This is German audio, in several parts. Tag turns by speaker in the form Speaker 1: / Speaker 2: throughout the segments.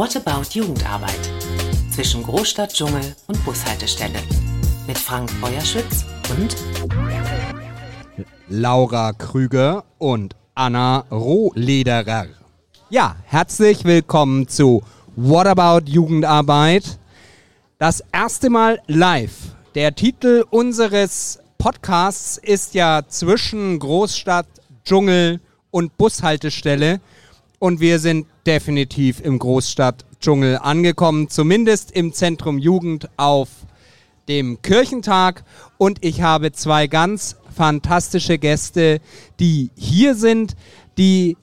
Speaker 1: What About Jugendarbeit? Zwischen Großstadt, Dschungel und Bushaltestelle. Mit Frank Feuerschütz und
Speaker 2: Laura Krüger und Anna Rohlederer. Ja, herzlich willkommen zu What About Jugendarbeit. Das erste Mal live. Der Titel unseres Podcasts ist ja zwischen Großstadt, Dschungel und Bushaltestelle. Und wir sind definitiv im Großstadtdschungel angekommen, zumindest im Zentrum Jugend auf dem Kirchentag. Und ich habe zwei ganz fantastische Gäste, die hier sind, die,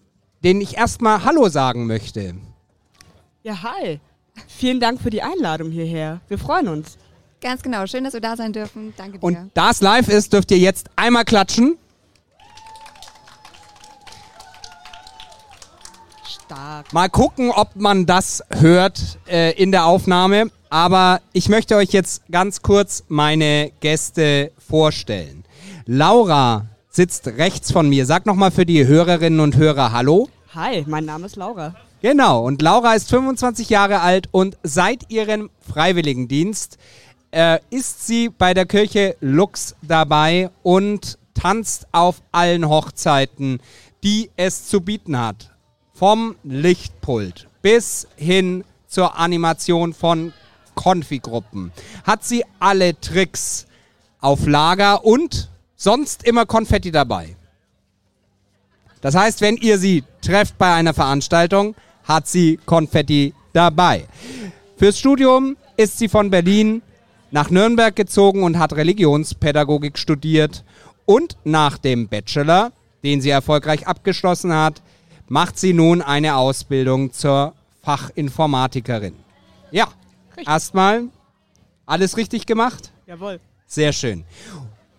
Speaker 2: denen ich erstmal Hallo sagen möchte.
Speaker 3: Ja, hi. Vielen Dank für die Einladung hierher. Wir freuen uns.
Speaker 4: Ganz genau. Schön, dass wir da sein dürfen. Danke dir.
Speaker 2: Und da es live ist, dürft ihr jetzt einmal klatschen.
Speaker 3: Stark.
Speaker 2: Mal gucken, ob man das hört äh, in der Aufnahme. Aber ich möchte euch jetzt ganz kurz meine Gäste vorstellen. Laura sitzt rechts von mir. Sag nochmal für die Hörerinnen und Hörer Hallo.
Speaker 3: Hi, mein Name ist Laura.
Speaker 2: Genau, und Laura ist 25 Jahre alt und seit ihrem Freiwilligendienst äh, ist sie bei der Kirche Lux dabei und tanzt auf allen Hochzeiten, die es zu bieten hat. Vom Lichtpult bis hin zur Animation von Konfigruppen hat sie alle Tricks auf Lager und sonst immer Konfetti dabei. Das heißt, wenn ihr sie trefft bei einer Veranstaltung, hat sie Konfetti dabei. Fürs Studium ist sie von Berlin nach Nürnberg gezogen und hat Religionspädagogik studiert. Und nach dem Bachelor, den sie erfolgreich abgeschlossen hat, macht sie nun eine Ausbildung zur Fachinformatikerin. Ja, erstmal alles richtig gemacht?
Speaker 3: Jawohl.
Speaker 2: Sehr schön.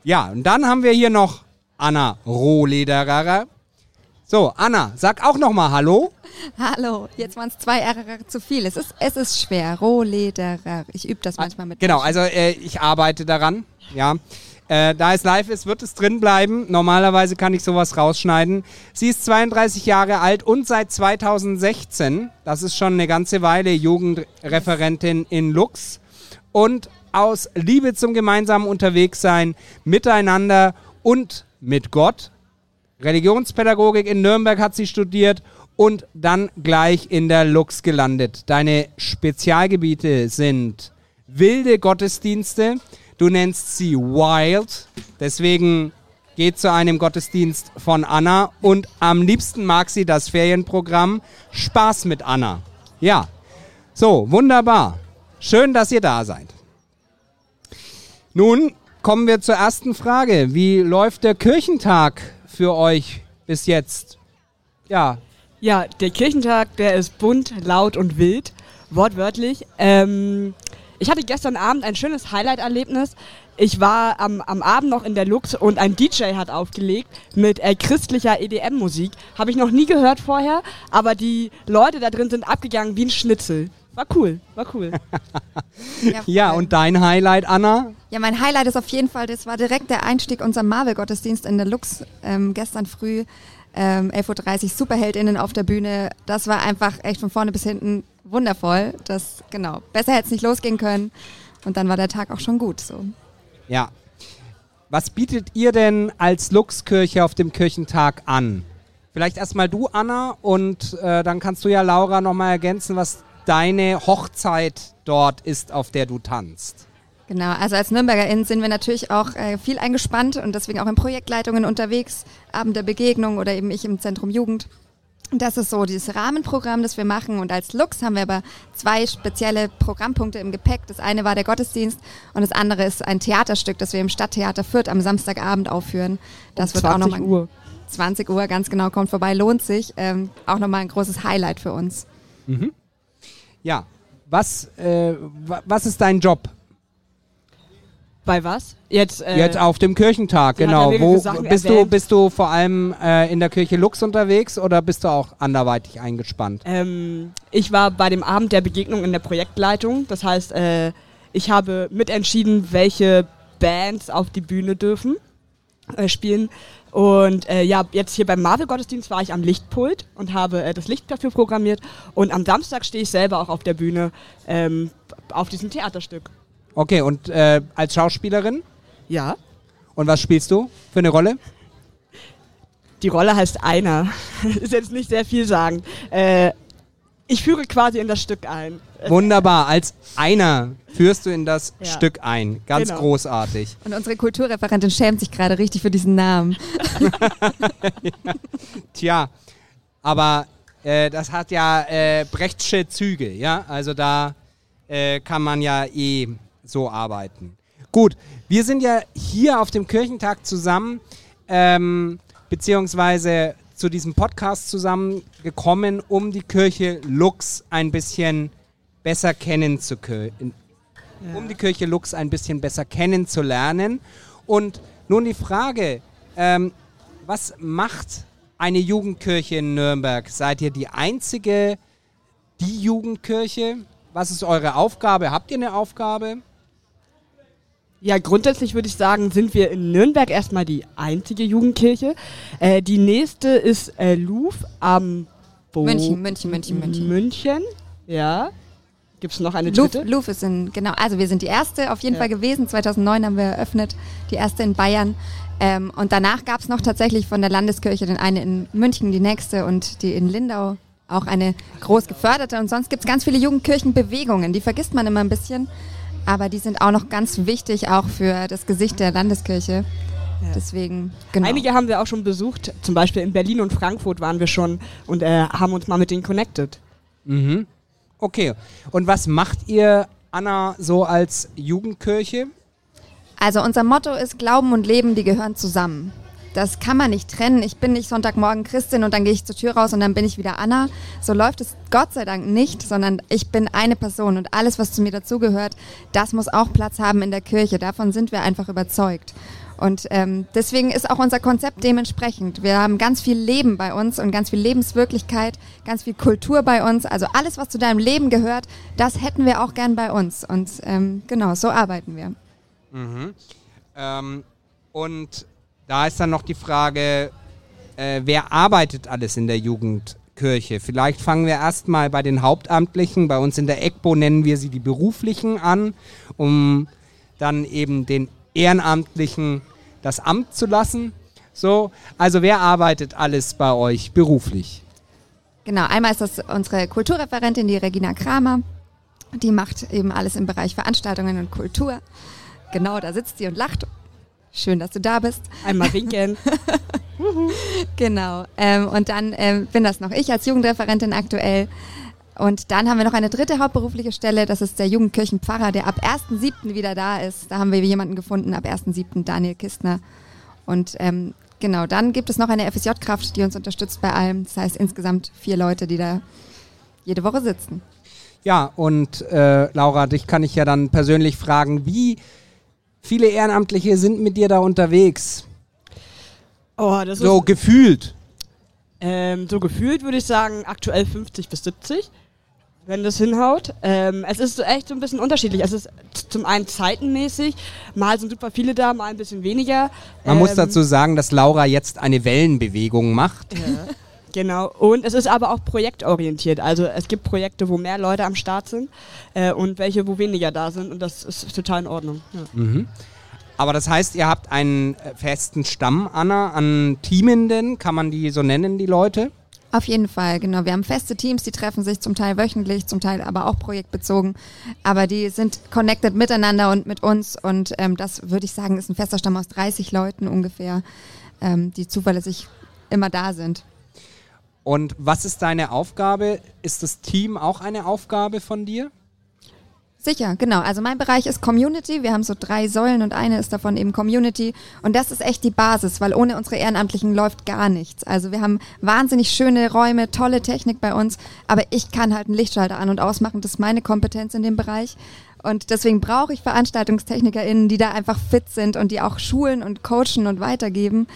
Speaker 2: Ja, und dann haben wir hier noch Anna Rohlederer. So, Anna, sag auch noch mal Hallo.
Speaker 4: Hallo. Jetzt waren es zwei R zu viel. Es ist, es ist schwer. Rohlederer. Ich übe das manchmal mit.
Speaker 2: Genau, also äh, ich arbeite daran. Ja. Äh, da es live ist, wird es drin bleiben. Normalerweise kann ich sowas rausschneiden. Sie ist 32 Jahre alt und seit 2016, das ist schon eine ganze Weile, Jugendreferentin in Lux. Und aus Liebe zum gemeinsamen Unterwegssein, miteinander und mit Gott. Religionspädagogik in Nürnberg hat sie studiert und dann gleich in der Lux gelandet. Deine Spezialgebiete sind wilde Gottesdienste. Du nennst sie Wild. Deswegen geht zu einem Gottesdienst von Anna und am liebsten mag sie das Ferienprogramm Spaß mit Anna. Ja, so, wunderbar. Schön, dass ihr da seid. Nun kommen wir zur ersten Frage. Wie läuft der Kirchentag für euch bis jetzt? Ja,
Speaker 3: Ja, der Kirchentag, der ist bunt, laut und wild. Wortwörtlich. Ähm, ich hatte gestern Abend ein schönes Highlight-Erlebnis. Ich war am, am Abend noch in der Lux und ein DJ hat aufgelegt mit äh, christlicher EDM-Musik. Habe ich noch nie gehört vorher, aber die Leute da drin sind abgegangen wie ein Schnitzel. War cool, war cool.
Speaker 2: ja, und dein Highlight, Anna?
Speaker 4: Ja, mein Highlight ist auf jeden Fall, das war direkt der Einstieg unser Marvel-Gottesdienst in der Lux ähm, gestern früh. Ähm, 11.30 Uhr, SuperheldInnen auf der Bühne. Das war einfach echt von vorne bis hinten wundervoll. Das, genau. Besser hätte es nicht losgehen können. Und dann war der Tag auch schon gut. So.
Speaker 2: Ja. Was bietet ihr denn als Luxkirche auf dem Kirchentag an? Vielleicht erstmal du, Anna, und äh, dann kannst du ja Laura nochmal ergänzen, was deine Hochzeit dort ist, auf der du tanzt.
Speaker 4: Genau, also als NürnbergerInnen sind wir natürlich auch äh, viel eingespannt und deswegen auch in Projektleitungen unterwegs, Abend der Begegnung oder eben ich im Zentrum Jugend. Und Das ist so dieses Rahmenprogramm, das wir machen. Und als Lux haben wir aber zwei spezielle Programmpunkte im Gepäck. Das eine war der Gottesdienst und das andere ist ein Theaterstück, das wir im Stadttheater Fürth am Samstagabend aufführen. Das
Speaker 3: Um
Speaker 4: wird auch
Speaker 3: 20
Speaker 4: nochmal
Speaker 3: Uhr.
Speaker 4: 20 Uhr, ganz genau, kommt vorbei, lohnt sich. Ähm, auch nochmal ein großes Highlight für uns.
Speaker 2: Ja. Was, äh, wa- was ist dein Job
Speaker 3: Bei was? Jetzt, äh,
Speaker 2: jetzt auf dem Kirchentag?
Speaker 3: sie
Speaker 2: Genau.
Speaker 3: ja
Speaker 2: Wo
Speaker 3: Sachen
Speaker 2: bist du, bist du vor allem äh, in der Kirche Lux unterwegs oder bist du auch anderweitig eingespannt?
Speaker 3: Ähm, ich war bei dem Abend der Begegnung in der Projektleitung. Das heißt, äh, ich habe mitentschieden, welche Bands auf die Bühne dürfen. äh, spielen. Und äh, ja, jetzt hier beim Marvel-Gottesdienst war ich am Lichtpult und habe äh, das Licht dafür programmiert. Und am Samstag stehe ich selber auch auf der Bühne ähm, auf diesem Theaterstück.
Speaker 2: Okay, und äh, als Schauspielerin?
Speaker 3: Ja.
Speaker 2: Und was spielst du für eine Rolle?
Speaker 3: Die Rolle heißt Einer. Ist jetzt nicht sehr viel sagen. Äh, ich führe quasi in das Stück ein.
Speaker 2: Wunderbar, als einer führst du in das
Speaker 3: Ja.
Speaker 2: Stück ein. Ganz
Speaker 3: Genau.
Speaker 2: großartig.
Speaker 4: Und unsere Kulturreferentin schämt sich gerade richtig für diesen Namen.
Speaker 2: Tja, aber äh, das hat ja äh, Brechtsche Züge, ja? Also da äh, kann man ja eh so arbeiten. Gut, wir sind ja hier auf dem Kirchentag zusammen, ähm, beziehungsweise zu diesem Podcast zusammengekommen, um die Kirche Lux ein bisschen besser kennen zu können. Um die Kirche Lux ein bisschen besser kennenzulernen. Und nun die Frage, ähm, was macht eine Jugendkirche in Nürnberg? Seid ihr die einzige, die Jugendkirche? Was ist eure Aufgabe? Habt ihr eine Aufgabe?
Speaker 3: Ja, grundsätzlich würde ich sagen, sind wir in Nürnberg erstmal die einzige Jugendkirche. Äh, die nächste ist äh, Louvre am Bo
Speaker 4: München, München, München, München.
Speaker 3: München, ja. Gibt es noch eine
Speaker 4: Louvre,
Speaker 3: dritte?
Speaker 4: Louvre ist in, genau, also wir sind die erste auf jeden
Speaker 3: Ja.
Speaker 4: Fall gewesen. 2009 haben wir eröffnet, die erste in Bayern. Ähm, und danach gab es noch tatsächlich von der Landeskirche den eine in München, die nächste und die in Lindau auch eine groß geförderte. Und sonst gibt es ganz viele Jugendkirchenbewegungen, die vergisst man immer ein bisschen. Aber die sind auch noch ganz wichtig, auch für das Gesicht der Landeskirche. Deswegen, genau.
Speaker 3: Einige haben wir auch schon besucht. Zum Beispiel in Berlin und Frankfurt waren wir schon und äh, haben uns mal mit denen connected.
Speaker 2: Mhm. Okay. Und was macht ihr, Anna, so als Jugendkirche?
Speaker 4: Also unser Motto ist Glauben und Leben, die gehören zusammen. Das kann man nicht trennen. Ich bin nicht Sonntagmorgen Christin und dann gehe ich zur Tür raus und dann bin ich wieder Anna. So läuft es Gott sei Dank nicht, sondern ich bin eine Person und alles, was zu mir dazugehört, das muss auch Platz haben in der Kirche. Davon sind wir einfach überzeugt. Und ähm, deswegen ist auch unser Konzept dementsprechend. Wir haben ganz viel Leben bei uns und ganz viel Lebenswirklichkeit, ganz viel Kultur bei uns. Also alles, was zu deinem Leben gehört, das hätten wir auch gern bei uns. Und ähm, genau, so arbeiten wir.
Speaker 2: Ähm, und da ist dann noch die Frage, äh, wer arbeitet alles in der Jugendkirche? Vielleicht fangen wir erstmal bei den Hauptamtlichen. Bei uns in der EGBO nennen wir sie die Beruflichen an, um dann eben den Ehrenamtlichen das Amt zu lassen. So, also wer arbeitet alles bei euch beruflich?
Speaker 4: Genau, einmal ist das unsere Kulturreferentin, die Regina Kramer. Die macht eben alles im Bereich Veranstaltungen und Kultur. Genau, da sitzt sie und lacht. Schön, dass du da bist.
Speaker 3: Einmal winken.
Speaker 4: Genau. Ähm, und dann ähm, bin das noch ich als Jugendreferentin aktuell. Und dann haben wir noch eine dritte hauptberufliche Stelle, das ist der Jugendkirchenpfarrer, der ab 1.7. wieder da ist. Da haben wir jemanden gefunden, ab 1.7. Daniel Kistner. Und ähm, genau, dann gibt es noch eine FSJ-Kraft, die uns unterstützt bei allem. Das heißt insgesamt vier Leute, die da jede Woche sitzen.
Speaker 2: Ja, und äh, Laura, dich kann ich ja dann persönlich fragen, wie viele Ehrenamtliche sind mit dir da unterwegs?
Speaker 3: Oh, das
Speaker 2: So
Speaker 3: ist
Speaker 2: gefühlt.
Speaker 3: ähm, so gefühlt würde ich sagen aktuell 50 bis 70, wenn das hinhaut. Ähm, es ist so echt so ein bisschen unterschiedlich. Es ist zum einen zeitenmäßig, mal sind super viele da, mal ein bisschen weniger.
Speaker 2: Man muss
Speaker 3: Ähm,
Speaker 2: dazu sagen, dass Laura jetzt eine Wellenbewegung macht.
Speaker 3: Genau. Und es ist aber auch projektorientiert. Also es gibt Projekte, wo mehr Leute am Start sind äh, und welche, wo weniger da sind. Und das ist total in Ordnung. Ja.
Speaker 2: Aber das heißt, ihr habt einen äh, festen Stamm, Anna, an Teamenden, kann man die so nennen, die Leute?
Speaker 4: Auf jeden Fall, genau. Wir haben feste Teams, die treffen sich zum Teil wöchentlich, zum Teil aber auch projektbezogen. Aber die sind connected miteinander und mit uns. Und ähm, das würde ich sagen, ist ein fester Stamm aus 30 Leuten ungefähr, ähm, die zuverlässig immer da sind.
Speaker 2: Und was ist deine Aufgabe? Ist das Team auch eine Aufgabe von dir?
Speaker 4: Sicher, genau. Also mein Bereich ist Community. Wir haben so drei Säulen und eine ist davon eben Community. Und das ist echt die Basis, weil ohne unsere Ehrenamtlichen läuft gar nichts. Also wir haben wahnsinnig schöne Räume, tolle Technik bei uns, aber ich kann halt einen Lichtschalter an und ausmachen. Das ist meine Kompetenz in dem Bereich. Und deswegen brauche ich VeranstaltungstechnikerInnen, die da einfach fit sind und die auch schulen und coachen und weitergeben.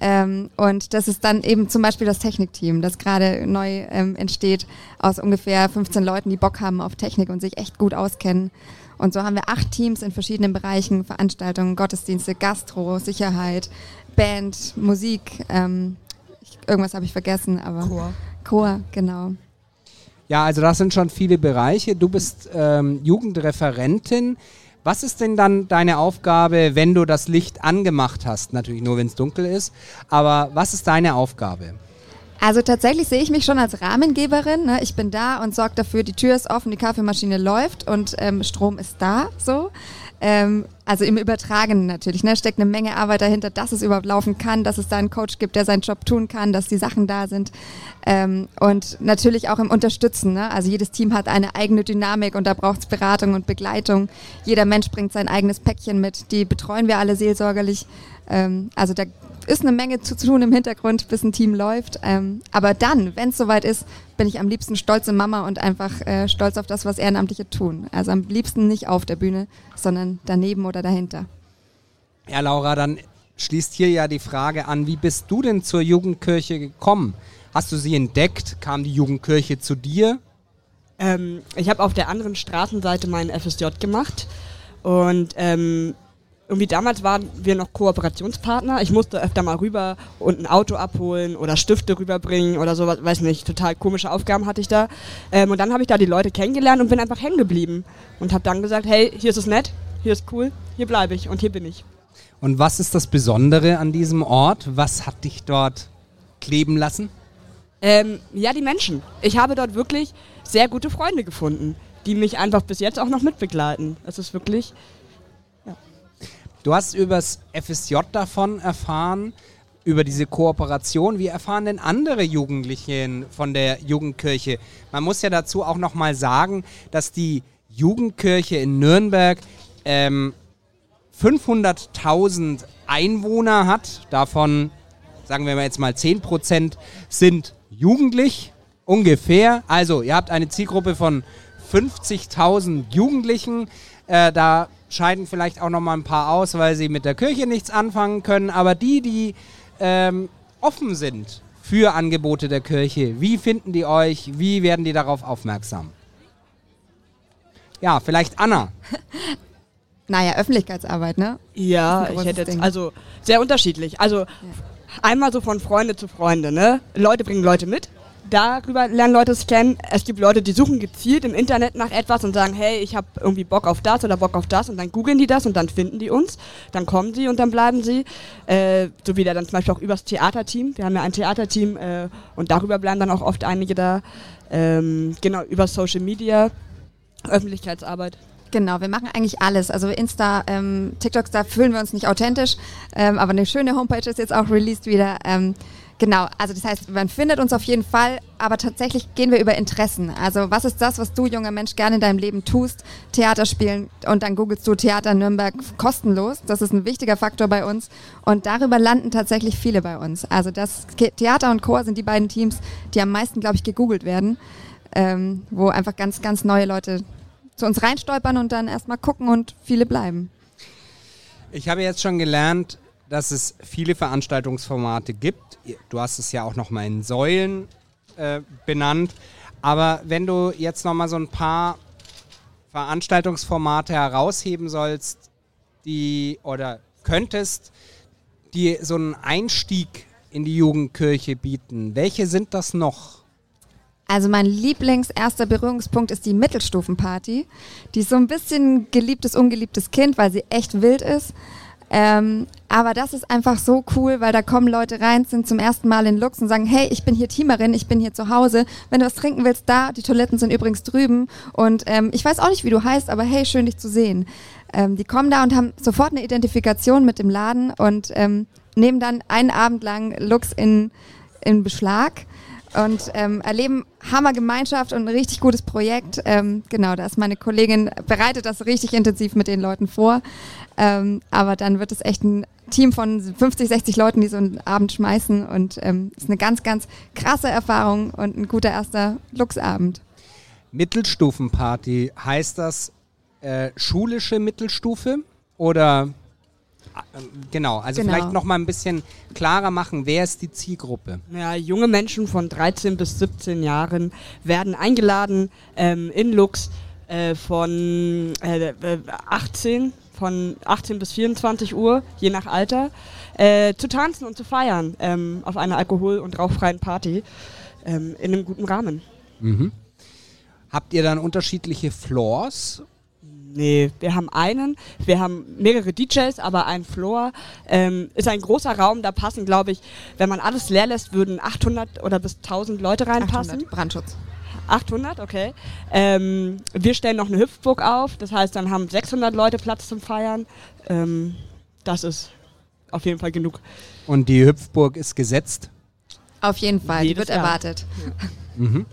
Speaker 4: Ähm, und das ist dann eben zum Beispiel das Technikteam, das gerade neu ähm, entsteht aus ungefähr 15 Leuten, die Bock haben auf Technik und sich echt gut auskennen. Und so haben wir acht Teams in verschiedenen Bereichen, Veranstaltungen, Gottesdienste, Gastro, Sicherheit, Band, Musik. Ähm, ich, irgendwas habe ich vergessen, aber
Speaker 3: Chor.
Speaker 4: Chor, genau.
Speaker 2: Ja, also das sind schon viele Bereiche. Du bist ähm, Jugendreferentin. Was ist denn dann deine Aufgabe, wenn du das Licht angemacht hast? Natürlich nur, wenn es dunkel ist. Aber was ist deine Aufgabe?
Speaker 4: Also tatsächlich sehe ich mich schon als Rahmengeberin. Ne? Ich bin da und sorge dafür, die Tür ist offen, die Kaffeemaschine läuft und ähm, Strom ist da. So. Ähm, also im Übertragenen natürlich. Ne? Steckt eine Menge Arbeit dahinter, dass es überhaupt laufen kann, dass es da einen Coach gibt, der seinen Job tun kann, dass die Sachen da sind. Ähm, und natürlich auch im Unterstützen. Ne? Also jedes Team hat eine eigene Dynamik und da braucht es Beratung und Begleitung. Jeder Mensch bringt sein eigenes Päckchen mit. Die betreuen wir alle seelsorgerlich. Ähm, also da ist eine Menge zu tun im Hintergrund, bis ein Team läuft. Ähm, aber dann, wenn es soweit ist, bin ich am liebsten stolze Mama und einfach äh, stolz auf das, was Ehrenamtliche tun. Also am liebsten nicht auf der Bühne, sondern daneben oder dahinter.
Speaker 2: Ja, Laura, dann schließt hier ja die Frage an, wie bist du denn zur Jugendkirche gekommen? Hast du sie entdeckt? Kam die Jugendkirche zu dir?
Speaker 3: Ähm, ich habe auf der anderen Straßenseite meinen FSJ gemacht und ähm, irgendwie damals waren wir noch Kooperationspartner. Ich musste öfter mal rüber und ein Auto abholen oder Stifte rüberbringen oder sowas, weiß nicht, total komische Aufgaben hatte ich da. Ähm, und dann habe ich da die Leute kennengelernt und bin einfach hängen geblieben und habe dann gesagt, hey, hier ist es nett, hier ist cool, hier bleibe ich und hier bin ich.
Speaker 2: Und was ist das Besondere an diesem Ort? Was hat dich dort kleben lassen?
Speaker 3: Ähm, ja, die Menschen. Ich habe dort wirklich sehr gute Freunde gefunden, die mich einfach bis jetzt auch noch mitbegleiten. Es ist wirklich
Speaker 2: Du hast übers FSJ davon erfahren, über diese Kooperation. Wie erfahren denn andere Jugendlichen von der Jugendkirche? Man muss ja dazu auch nochmal sagen, dass die Jugendkirche in Nürnberg ähm, 500.000 Einwohner hat. Davon, sagen wir mal jetzt mal 10% sind jugendlich ungefähr. Also ihr habt eine Zielgruppe von 50.000 Jugendlichen. Äh, da scheiden vielleicht auch noch mal ein paar aus, weil sie mit der Kirche nichts anfangen können. Aber die, die ähm, offen sind für Angebote der Kirche, wie finden die euch? Wie werden die darauf aufmerksam? Ja, vielleicht Anna.
Speaker 4: Naja, Öffentlichkeitsarbeit, ne?
Speaker 3: Ja, ich hätte jetzt,
Speaker 4: Ding.
Speaker 3: also sehr unterschiedlich. Also einmal so von Freunde zu Freunde, ne? Leute bringen Leute mit. Darüber lernen Leute es kennen. Es gibt Leute, die suchen gezielt im Internet nach etwas und sagen, hey, ich habe irgendwie Bock auf das oder Bock auf das und dann googeln die das und dann finden die uns. Dann kommen sie und dann bleiben sie. Äh, so wie dann zum Beispiel auch übers Theaterteam. Wir haben ja ein Theaterteam äh, und darüber bleiben dann auch oft einige da. Ähm, genau, über Social Media, Öffentlichkeitsarbeit.
Speaker 4: Genau, wir machen eigentlich alles. Also Insta, ähm, TikToks, da fühlen wir uns nicht authentisch, ähm, aber eine schöne Homepage ist jetzt auch released wieder. Ähm, genau, also das heißt, man findet uns auf jeden Fall, aber tatsächlich gehen wir über Interessen. Also was ist das, was du, junger Mensch, gerne in deinem Leben tust? Theater spielen und dann googelst du Theater Nürnberg kostenlos. Das ist ein wichtiger Faktor bei uns und darüber landen tatsächlich viele bei uns. Also das Theater und Chor sind die beiden Teams, die am meisten, glaube ich, gegoogelt werden, ähm, wo einfach ganz, ganz neue Leute zu uns reinstolpern und dann erstmal gucken und viele bleiben.
Speaker 2: Ich habe jetzt schon gelernt, dass es viele Veranstaltungsformate gibt. Du hast es ja auch nochmal in Säulen äh, benannt. Aber wenn du jetzt nochmal so ein paar Veranstaltungsformate herausheben sollst, die oder könntest, die so einen Einstieg in die Jugendkirche bieten, welche sind das noch?
Speaker 4: Also mein Lieblingserster Berührungspunkt ist die Mittelstufenparty. Die ist so ein bisschen geliebtes, ungeliebtes Kind, weil sie echt wild ist. Ähm, aber das ist einfach so cool, weil da kommen Leute rein, sind zum ersten Mal in Lux und sagen, hey, ich bin hier Teamerin, ich bin hier zu Hause. Wenn du was trinken willst, da, die Toiletten sind übrigens drüben. Und ähm, ich weiß auch nicht, wie du heißt, aber hey, schön dich zu sehen. Ähm, die kommen da und haben sofort eine Identifikation mit dem Laden und ähm, nehmen dann einen Abend lang Lux in, in Beschlag und ähm, erleben Hammergemeinschaft und ein richtig gutes Projekt. Ähm, genau, da ist meine Kollegin, bereitet das richtig intensiv mit den Leuten vor. Ähm, aber dann wird es echt ein Team von 50, 60 Leuten, die so einen Abend schmeißen und ähm, ist eine ganz, ganz krasse Erfahrung und ein guter erster Luchsabend.
Speaker 2: Mittelstufenparty, heißt das äh, schulische Mittelstufe oder genau, also
Speaker 4: Genau.
Speaker 2: vielleicht noch mal ein bisschen klarer machen, wer ist die Zielgruppe?
Speaker 3: Ja, junge Menschen von 13 bis 17 Jahren werden eingeladen ähm, in Lux äh, von äh, äh, 18, von 18 bis 24 Uhr, je nach Alter, äh, zu tanzen und zu feiern ähm, auf einer alkohol- und rauchfreien Party ähm, in einem guten Rahmen.
Speaker 2: Mhm. Habt ihr dann unterschiedliche Floors?
Speaker 3: Nee, wir haben einen, wir haben mehrere DJs, aber ein Floor ähm, ist ein großer Raum, da passen, glaube ich, wenn man alles leer lässt, würden 800 oder bis 1000 Leute reinpassen.
Speaker 4: 800 Brandschutz.
Speaker 3: 800, okay. Ähm, wir stellen noch eine Hüpfburg auf, das heißt, dann haben 600 Leute Platz zum Feiern. Ähm, das ist auf jeden Fall genug.
Speaker 2: Und die Hüpfburg ist gesetzt?
Speaker 4: Auf jeden Fall, die
Speaker 3: Jedes
Speaker 4: wird
Speaker 3: Jahr.
Speaker 4: erwartet.
Speaker 2: Mhm.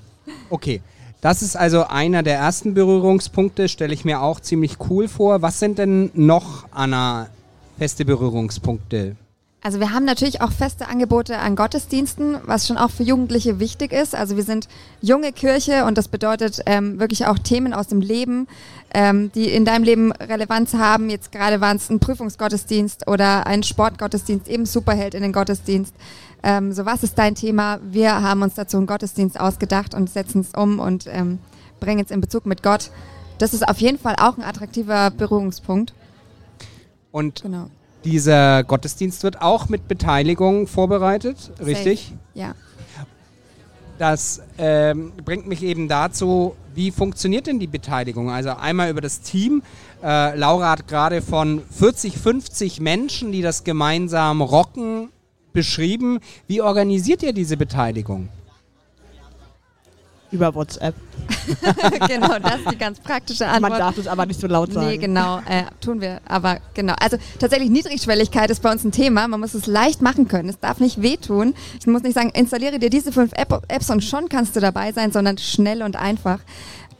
Speaker 2: Okay. Das ist also einer der ersten Berührungspunkte, stelle ich mir auch ziemlich cool vor. Was sind denn noch, Anna, feste Berührungspunkte?
Speaker 4: Also wir haben natürlich auch feste Angebote an Gottesdiensten, was schon auch für Jugendliche wichtig ist. Also wir sind junge Kirche und das bedeutet ähm, wirklich auch Themen aus dem Leben, ähm, die in deinem Leben Relevanz haben. Jetzt gerade waren es ein Prüfungsgottesdienst oder ein Sportgottesdienst, eben Superheld in den Gottesdienst. Ähm, so was ist dein Thema? Wir haben uns dazu einen Gottesdienst ausgedacht und setzen es um und ähm, bringen es in Bezug mit Gott. Das ist auf jeden Fall auch ein attraktiver Berührungspunkt.
Speaker 2: Und
Speaker 4: Genau.
Speaker 2: dieser Gottesdienst wird auch mit Beteiligung vorbereitet, richtig?
Speaker 4: Ja.
Speaker 2: Das ähm, bringt mich eben dazu, wie funktioniert denn die Beteiligung? Also einmal über das Team. Äh, Laura hat gerade von 40, 50 Menschen, die das gemeinsam rocken, beschrieben. Wie organisiert ihr diese Beteiligung?
Speaker 3: Über WhatsApp.
Speaker 4: genau, das ist die ganz praktische
Speaker 3: Man
Speaker 4: Antwort.
Speaker 3: darf es aber nicht so laut sagen.
Speaker 4: Nee, genau, äh, tun wir. Aber genau. Also tatsächlich Niedrigschwelligkeit ist bei uns ein Thema. Man muss es leicht machen können. Es darf nicht wehtun. Ich muss nicht sagen, installiere dir diese fünf App Apps und schon kannst du dabei sein, sondern schnell und einfach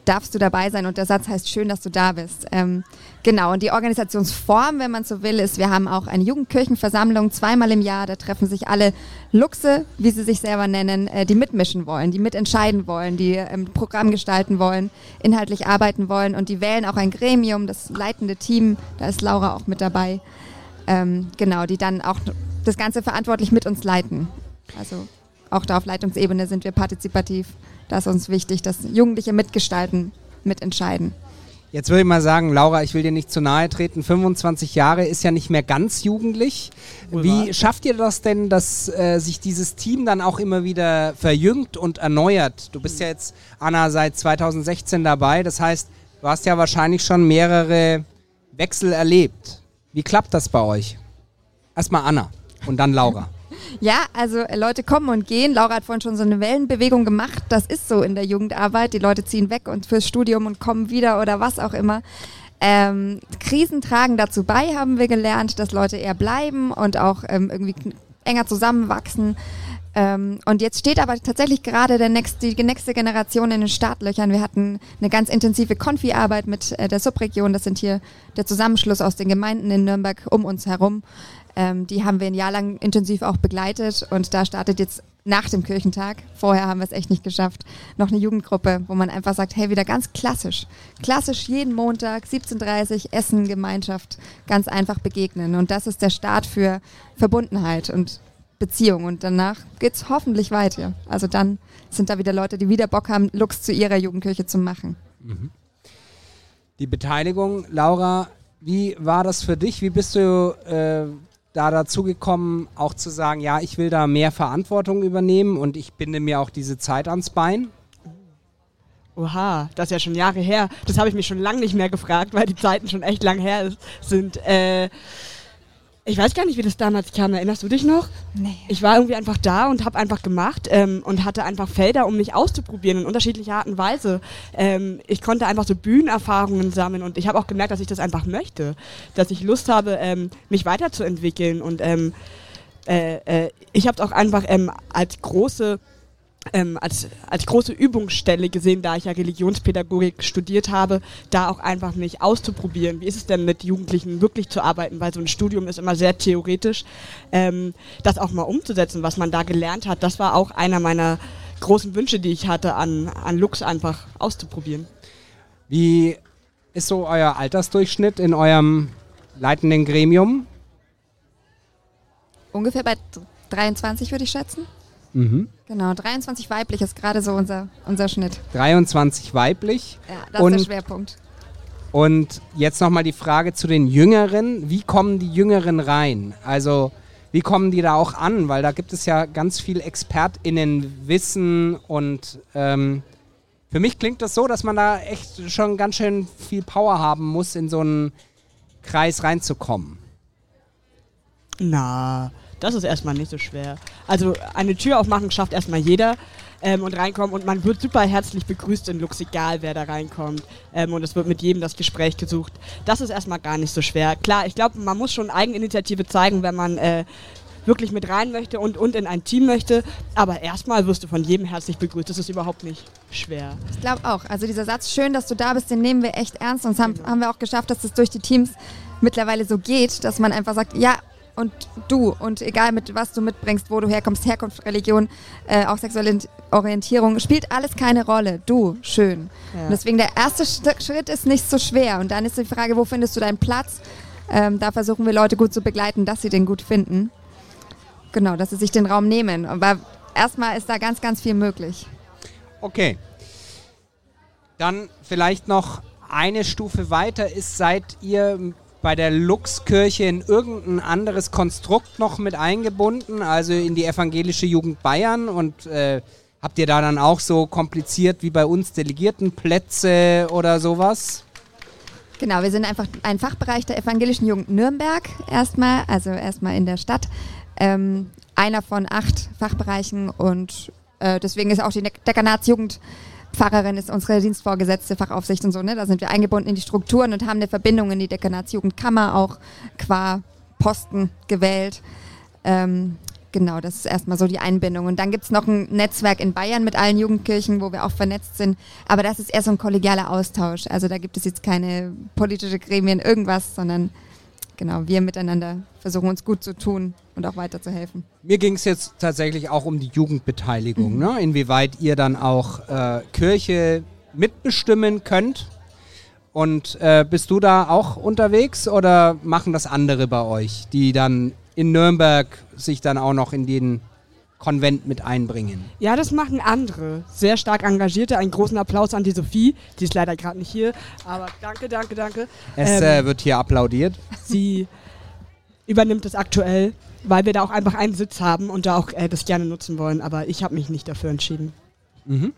Speaker 4: darfst du dabei sein. Und der Satz heißt schön, dass du da bist. Ähm, genau. Und die Organisationsform, wenn man so will, ist, wir haben auch eine Jugendkirchenversammlung zweimal im Jahr. Da treffen sich alle Luchse, wie sie sich selber nennen, äh, die mitmischen wollen, die mitentscheiden wollen, die ähm, Programm gestalten wollen, inhaltlich arbeiten wollen. Und die wählen auch ein Gremium, das leitende Team. Da ist Laura auch mit dabei. Ähm, genau, die dann auch das Ganze verantwortlich mit uns leiten. Also auch da auf Leitungsebene sind wir partizipativ. Da ist uns wichtig, dass Jugendliche mitgestalten, mitentscheiden.
Speaker 2: Jetzt würde ich mal sagen, Laura, ich will dir nicht zu nahe treten. 25 Jahre ist ja nicht mehr ganz jugendlich.
Speaker 3: Wohl
Speaker 2: Wie schafft ihr das denn, dass äh, sich dieses Team dann auch immer wieder verjüngt und erneuert? Du bist ja jetzt, Anna, seit 2016 dabei. Das heißt, du hast ja wahrscheinlich schon mehrere Wechsel erlebt. Wie klappt das bei euch? Erstmal Anna und dann Laura.
Speaker 4: Ja, also äh, Leute kommen und gehen. Laura hat vorhin schon so eine Wellenbewegung gemacht. Das ist so in der Jugendarbeit. Die Leute ziehen weg und fürs Studium und kommen wieder oder was auch immer. Ähm, Krisen tragen dazu bei, haben wir gelernt, dass Leute eher bleiben und auch ähm, irgendwie enger zusammenwachsen. Ähm, und jetzt steht aber tatsächlich gerade der nächste, die nächste Generation in den Startlöchern. Wir hatten eine ganz intensive Konfi-Arbeit mit äh, der Subregion. Das sind hier der Zusammenschluss aus den Gemeinden in Nürnberg um uns herum. Ähm, die haben wir ein Jahr lang intensiv auch begleitet und da startet jetzt nach dem Kirchentag, vorher haben wir es echt nicht geschafft, noch eine Jugendgruppe, wo man einfach sagt, hey, wieder ganz klassisch. Klassisch jeden Montag, 17.30 Essen, Gemeinschaft, ganz einfach begegnen. Und das ist der Start für Verbundenheit und Beziehung. Und danach geht's hoffentlich weiter. Also dann sind da wieder Leute, die wieder Bock haben, Lux zu ihrer Jugendkirche zu machen.
Speaker 2: Die Beteiligung, Laura, wie war das für dich? Wie bist du äh, da dazu gekommen, auch zu sagen, ja, ich will da mehr Verantwortung übernehmen und ich binde mir auch diese Zeit ans Bein?
Speaker 3: Oha, das ist ja schon Jahre her. Das habe ich mich schon lange nicht mehr gefragt, weil die Zeiten schon echt lang her sind. Äh, ich weiß gar nicht, wie das damals kam. Erinnerst du dich noch?
Speaker 4: Nee.
Speaker 3: Ich war irgendwie einfach da und habe einfach gemacht ähm, und hatte einfach Felder, um mich auszuprobieren in unterschiedlicher Art und Weise. Ähm, ich konnte einfach so Bühnenerfahrungen sammeln und ich habe auch gemerkt, dass ich das einfach möchte, dass ich Lust habe, ähm, mich weiterzuentwickeln und ähm, äh, äh, ich habe es auch einfach ähm, als große ähm, als, als große Übungsstelle gesehen, da ich ja Religionspädagogik studiert habe, da auch einfach mich auszuprobieren. Wie ist es denn mit Jugendlichen wirklich zu arbeiten? Weil so ein Studium ist immer sehr theoretisch. Ähm, das auch mal umzusetzen, was man da gelernt hat, das war auch einer meiner großen Wünsche, die ich hatte, an, an Lux einfach auszuprobieren.
Speaker 2: Wie ist so euer Altersdurchschnitt in eurem leitenden Gremium?
Speaker 4: Ungefähr bei 23 würde ich schätzen.
Speaker 2: Mhm.
Speaker 4: Genau, 23 weiblich ist gerade so unser, unser Schnitt.
Speaker 2: 23 weiblich.
Speaker 4: Ja, das
Speaker 2: Und-
Speaker 4: ist der Schwerpunkt.
Speaker 2: Und jetzt nochmal die Frage zu den Jüngeren. Wie kommen die Jüngeren rein? Also wie kommen die da auch an? Weil da gibt es ja ganz viel ExpertInnenwissen und ähm, für mich klingt das so, dass man da echt schon ganz schön viel Power haben muss, in so einen Kreis reinzukommen.
Speaker 3: Na, das ist erstmal nicht so schwer. Also eine Tür aufmachen schafft erstmal jeder ähm, und reinkommen und man wird super herzlich begrüßt in Lux, egal wer da reinkommt. Ähm, und es wird mit jedem das Gespräch gesucht. Das ist erstmal gar nicht so schwer. Klar, ich glaube, man muss schon Eigeninitiative zeigen, wenn man äh, wirklich mit rein möchte und, und in ein Team möchte. Aber erstmal wirst du von jedem herzlich begrüßt. Das ist überhaupt nicht schwer.
Speaker 4: Ich glaube auch. Also dieser Satz, schön, dass du da bist, den nehmen wir echt ernst. Und haben, genau. haben wir auch geschafft, dass das durch die Teams mittlerweile so geht, dass man einfach sagt, ja, und du und egal mit was du mitbringst, wo du herkommst, Herkunft, Religion, äh, auch sexuelle Orientierung, spielt alles keine Rolle. Du, schön. Ja. Und deswegen der erste Schritt ist nicht so schwer und dann ist die Frage, wo findest du deinen Platz? Ähm, da versuchen wir Leute gut zu begleiten, dass sie den gut finden. Genau, dass sie sich den Raum nehmen. Aber erstmal ist da ganz, ganz viel möglich.
Speaker 2: Okay. Dann vielleicht noch eine Stufe weiter ist, seid ihr bei der Luxkirche in irgendein anderes Konstrukt noch mit eingebunden, also in die evangelische Jugend Bayern und äh, habt ihr da dann auch so kompliziert wie bei uns Delegiertenplätze oder sowas?
Speaker 4: Genau, wir sind einfach ein Fachbereich der evangelischen Jugend Nürnberg erstmal, also erstmal in der Stadt. Ähm, einer von acht Fachbereichen und äh, deswegen ist auch die Dekanatsjugend Pfarrerin ist unsere Dienstvorgesetzte, Fachaufsicht und so, ne? Da sind wir eingebunden in die Strukturen und haben eine Verbindung in die Dekanatsjugendkammer auch qua Posten gewählt. Ähm, genau, das ist erstmal so die Einbindung. Und dann gibt es noch ein Netzwerk in Bayern mit allen Jugendkirchen, wo wir auch vernetzt sind. Aber das ist eher so ein kollegialer Austausch. Also da gibt es jetzt keine politische Gremien, irgendwas, sondern genau, wir miteinander versuchen uns gut zu tun und auch weiterzuhelfen.
Speaker 2: Mir ging es jetzt tatsächlich auch um die Jugendbeteiligung, mhm. ne? inwieweit ihr dann auch äh, Kirche mitbestimmen könnt. Und äh, bist du da auch unterwegs oder machen das andere bei euch, die dann in Nürnberg sich dann auch noch in den Konvent mit einbringen?
Speaker 3: Ja, das machen andere. Sehr stark Engagierte. Einen großen Applaus an die Sophie. Die ist leider gerade nicht hier. Aber danke, danke, danke.
Speaker 2: Es ähm, äh, wird hier applaudiert.
Speaker 3: Sie übernimmt es aktuell, weil wir da auch einfach einen Sitz haben und da auch äh, das gerne nutzen wollen. Aber ich habe mich nicht dafür entschieden.
Speaker 2: Mhm.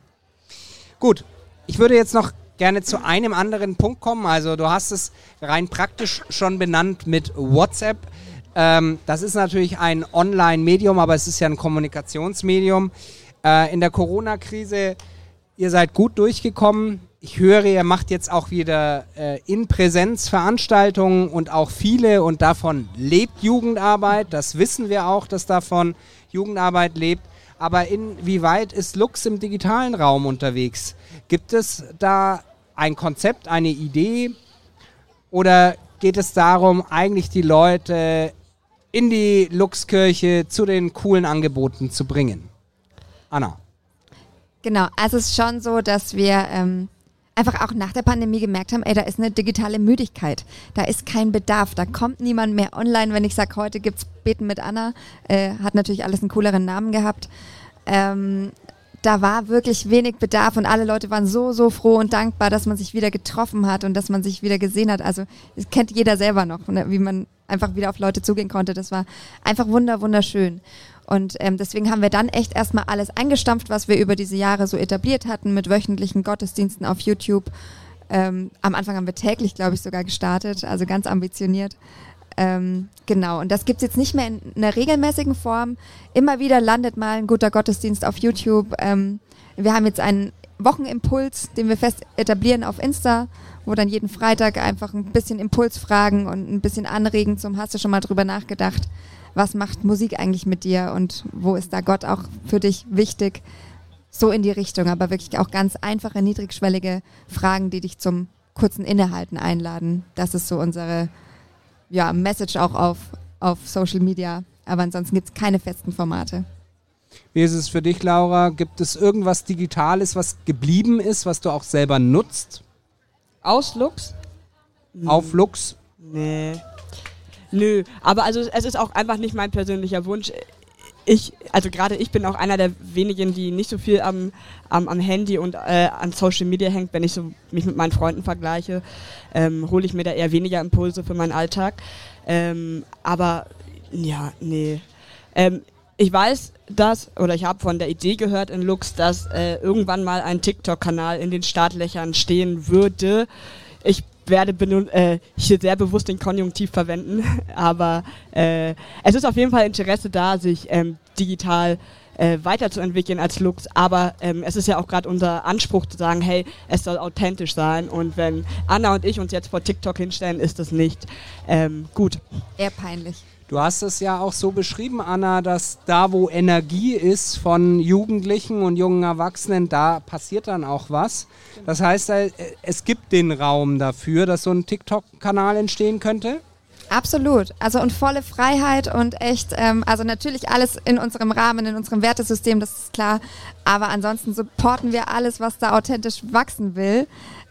Speaker 2: Gut, ich würde jetzt noch gerne zu einem anderen Punkt kommen. Also du hast es rein praktisch schon benannt mit WhatsApp. Ähm, das ist natürlich ein Online-Medium, aber es ist ja ein Kommunikationsmedium. Äh, in der Corona-Krise, ihr seid gut durchgekommen. Ich höre, ihr macht jetzt auch wieder äh, in Präsenz Veranstaltungen und auch viele und davon lebt Jugendarbeit. Das wissen wir auch, dass davon Jugendarbeit lebt. Aber inwieweit ist Lux im digitalen Raum unterwegs? Gibt es da ein Konzept, eine Idee? Oder geht es darum, eigentlich die Leute in die Luxkirche zu den coolen Angeboten zu bringen. Anna.
Speaker 4: Genau, also es ist schon so, dass wir ähm, einfach auch nach der Pandemie gemerkt haben, ey, da ist eine digitale Müdigkeit. Da ist kein Bedarf. Da kommt niemand mehr online. Wenn ich sage, heute gibt's Beten mit Anna, äh, hat natürlich alles einen cooleren Namen gehabt. Ähm, da war wirklich wenig Bedarf und alle Leute waren so, so froh und dankbar, dass man sich wieder getroffen hat und dass man sich wieder gesehen hat. Also, das kennt jeder selber noch, ne, wie man einfach wieder auf Leute zugehen konnte. Das war einfach wunder, wunderschön. Und ähm, deswegen haben wir dann echt erstmal alles eingestampft, was wir über diese Jahre so etabliert hatten, mit wöchentlichen Gottesdiensten auf YouTube. Ähm, am Anfang haben wir täglich, glaube ich, sogar gestartet, also ganz ambitioniert. Ähm, genau, und das gibt es jetzt nicht mehr in einer regelmäßigen Form. Immer wieder landet mal ein guter Gottesdienst auf YouTube. Ähm, wir haben jetzt einen Wochenimpuls, den wir fest etablieren auf Insta wo dann jeden Freitag einfach ein bisschen Impuls fragen und ein bisschen anregen zum, hast du schon mal drüber nachgedacht, was macht Musik eigentlich mit dir und wo ist da Gott auch für dich wichtig? So in die Richtung, aber wirklich auch ganz einfache, niedrigschwellige Fragen, die dich zum kurzen Innehalten einladen. Das ist so unsere ja, Message auch auf, auf Social Media. Aber ansonsten gibt es keine festen Formate.
Speaker 2: Wie ist es für dich, Laura? Gibt es irgendwas Digitales, was geblieben ist, was du auch selber nutzt?
Speaker 3: Aus Lux?
Speaker 2: Auf Lux?
Speaker 3: Nee. Nö, aber also es ist auch einfach nicht mein persönlicher Wunsch. ich, also gerade ich bin auch einer der wenigen, die nicht so viel am, am, am Handy und äh, an Social Media hängt. Wenn ich so mich mit meinen Freunden vergleiche, ähm, hole ich mir da eher weniger Impulse für meinen Alltag. Ähm, aber ja, nee. Ähm, ich weiß, dass, oder ich habe von der Idee gehört in Lux, dass äh, irgendwann mal ein TikTok-Kanal in den Startlöchern stehen würde. Ich werde äh, hier sehr bewusst den Konjunktiv verwenden, aber äh, es ist auf jeden Fall Interesse da, sich ähm, digital äh, weiterzuentwickeln als Lux, aber ähm, es ist ja auch gerade unser Anspruch zu sagen, hey, es soll authentisch sein und wenn Anna und ich uns jetzt vor TikTok hinstellen, ist das nicht ähm, gut.
Speaker 4: Eher peinlich.
Speaker 2: Du hast es ja auch so beschrieben, Anna, dass da, wo Energie ist von Jugendlichen und jungen Erwachsenen, da passiert dann auch was. Das heißt, äh, es gibt den Raum dafür, dass so ein TikTok-Kanal entstehen könnte?
Speaker 4: Absolut. Also und volle Freiheit und echt, ähm, also natürlich alles in unserem Rahmen, in unserem Wertesystem, das ist klar. Aber ansonsten supporten wir alles, was da authentisch wachsen will.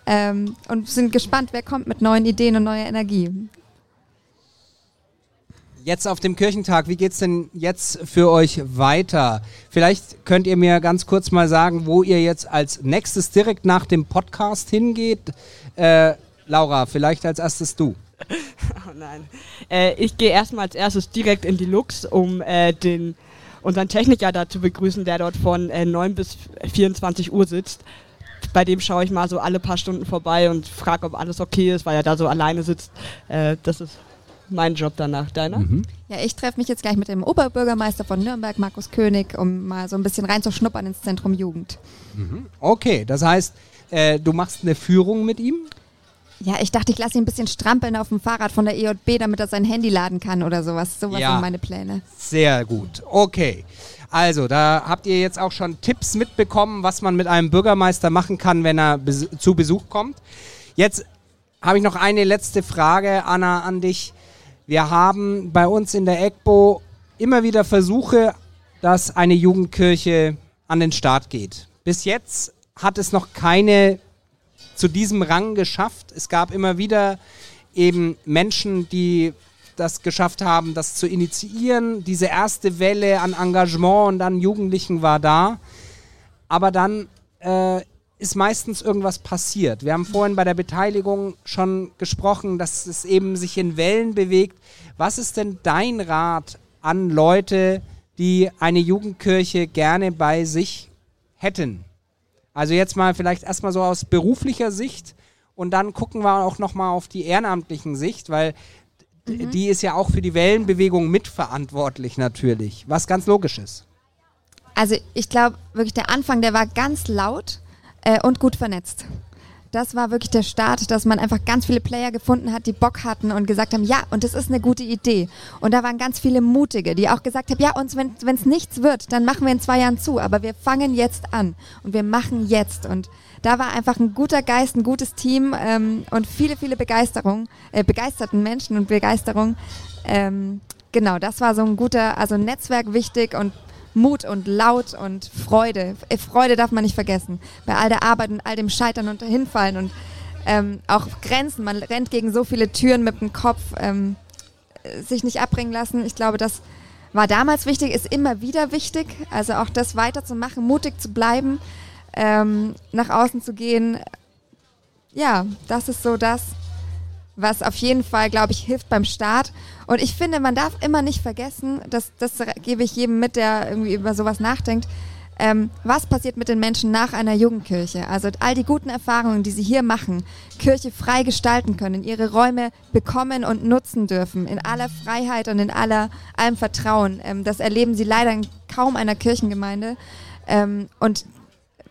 Speaker 4: Ähm, und sind gespannt, wer kommt mit neuen Ideen und neuer Energie.
Speaker 2: Jetzt auf dem Kirchentag, wie geht es denn jetzt für euch weiter? Vielleicht könnt ihr mir ganz kurz mal sagen, wo ihr jetzt als nächstes direkt nach dem Podcast hingeht. Äh, Laura, vielleicht als erstes du.
Speaker 3: Oh nein. Äh, ich gehe erstmal als erstes direkt in die Lux, um äh, den, unseren Techniker da zu begrüßen, der dort von äh, 9 bis 24 Uhr sitzt. Bei dem schaue ich mal so alle paar Stunden vorbei und frage, ob alles okay ist, weil er da so alleine sitzt. Äh, das ist mein Job danach. Deiner? Mhm.
Speaker 4: Ja, ich treffe mich jetzt gleich mit dem Oberbürgermeister von Nürnberg, Markus König, um mal so ein bisschen reinzuschnuppern ins Zentrum Jugend.
Speaker 2: Mhm. Okay, das heißt, äh, du machst eine Führung mit ihm?
Speaker 4: Ja, ich dachte, ich lasse ihn ein bisschen strampeln auf dem Fahrrad von der EJB, damit er sein Handy laden kann oder sowas. Sowas ja, sind meine Pläne.
Speaker 2: Sehr gut. Okay. Also, da habt ihr jetzt auch schon Tipps mitbekommen, was man mit einem Bürgermeister machen kann, wenn er bes zu Besuch kommt. Jetzt habe ich noch eine letzte Frage, Anna, an dich. Wir haben bei uns in der EGBO immer wieder Versuche, dass eine Jugendkirche an den Start geht. Bis jetzt hat es noch keine zu diesem Rang geschafft. Es gab immer wieder eben Menschen, die das geschafft haben, das zu initiieren. Diese erste Welle an Engagement und an Jugendlichen war da. Aber dann äh, ist meistens irgendwas passiert. Wir haben vorhin bei der Beteiligung schon gesprochen, dass es eben sich in Wellen bewegt. Was ist denn dein Rat an Leute, die eine Jugendkirche gerne bei sich hätten? Also jetzt mal vielleicht erstmal so aus beruflicher Sicht und dann gucken wir auch nochmal auf die ehrenamtlichen Sicht, weil mhm. die ist ja auch für die Wellenbewegung mitverantwortlich natürlich, was ganz logisch ist.
Speaker 4: Also ich glaube wirklich der Anfang, der war ganz laut äh, und gut vernetzt. Das war wirklich der Start, dass man einfach ganz viele Player gefunden hat, die Bock hatten und gesagt haben, ja, und das ist eine gute Idee. Und da waren ganz viele Mutige, die auch gesagt haben, ja, und wenn es nichts wird, dann machen wir in zwei Jahren zu. Aber wir fangen jetzt an und wir machen jetzt. Und da war einfach ein guter Geist, ein gutes Team ähm, und viele, viele Begeisterung, äh, begeisterten Menschen und Begeisterung. Ähm, genau, das war so ein guter, also Netzwerk wichtig und Mut und Laut und Freude. Äh, Freude darf man nicht vergessen. Bei all der Arbeit und all dem Scheitern und Hinfallen und ähm, auch Grenzen. Man rennt gegen so viele Türen mit dem Kopf. Ähm, sich nicht abbringen lassen. Ich glaube, das war damals wichtig, ist immer wieder wichtig. Also auch das weiterzumachen, mutig zu bleiben, ähm, nach außen zu gehen. Ja, das ist so das, was auf jeden Fall, glaube ich, hilft beim Start. Und ich finde, man darf immer nicht vergessen, das, das gebe ich jedem mit, der irgendwie über sowas nachdenkt, ähm, was passiert mit den Menschen nach einer Jugendkirche? Also all die guten Erfahrungen, die sie hier machen, Kirche frei gestalten können, ihre Räume bekommen und nutzen dürfen, in aller Freiheit und in aller, allem Vertrauen. Ähm, das erleben sie leider in kaum einer Kirchengemeinde. Ähm, und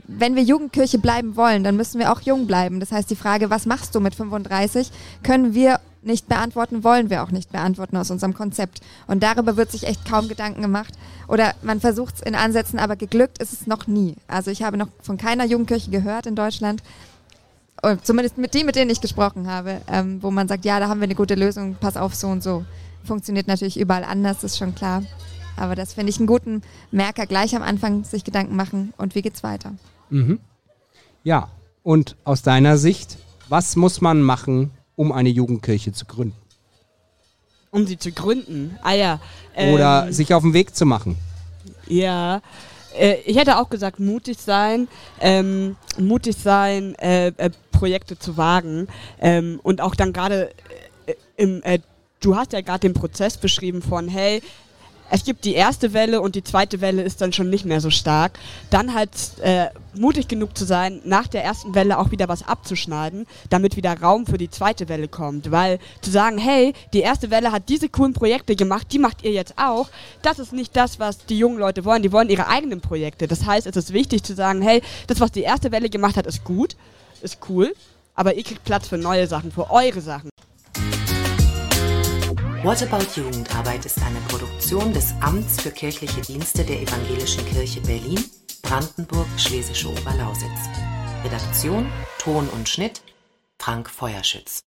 Speaker 4: wenn wir Jugendkirche bleiben wollen, dann müssen wir auch jung bleiben. Das heißt, die Frage, was machst du mit 35, können wir nicht beantworten, wollen wir auch nicht beantworten aus unserem Konzept. Und darüber wird sich echt kaum Gedanken gemacht. Oder man versucht es in Ansätzen, aber geglückt ist es noch nie. Also ich habe noch von keiner Jugendkirche gehört in Deutschland, zumindest mit denen, mit denen ich gesprochen habe, ähm, wo man sagt, ja, da haben wir eine gute Lösung, pass auf, so und so. Funktioniert natürlich überall anders, ist schon klar. Aber das finde ich einen guten Merker, gleich am Anfang sich Gedanken machen und wie geht's weiter.
Speaker 2: Mhm. Ja, und aus deiner Sicht, was muss man machen, um eine Jugendkirche zu gründen?
Speaker 3: Um sie zu gründen? Ah ja.
Speaker 2: Ähm, Oder sich auf den Weg zu machen?
Speaker 3: Ja, äh, ich hätte auch gesagt, mutig sein, ähm, mutig sein, äh, äh, Projekte zu wagen ähm, und auch dann gerade äh, im, äh, du hast ja gerade den Prozess beschrieben von, hey, es gibt die erste Welle und die zweite Welle ist dann schon nicht mehr so stark. Dann halt äh, mutig genug zu sein, nach der ersten Welle auch wieder was abzuschneiden, damit wieder Raum für die zweite Welle kommt. Weil zu sagen, hey, die erste Welle hat diese coolen Projekte gemacht, die macht ihr jetzt auch, das ist nicht das, was die jungen Leute wollen. Die wollen ihre eigenen Projekte. Das heißt, es ist wichtig zu sagen, hey, das, was die erste Welle gemacht hat, ist gut, ist cool, aber ihr kriegt Platz für neue Sachen, für eure Sachen.
Speaker 1: What About Jugendarbeit ist eine Produktion des Amts für kirchliche Dienste der Evangelischen Kirche Berlin, Brandenburg, Schlesische Oberlausitz. Redaktion, Ton und Schnitt Frank Feuerschütz.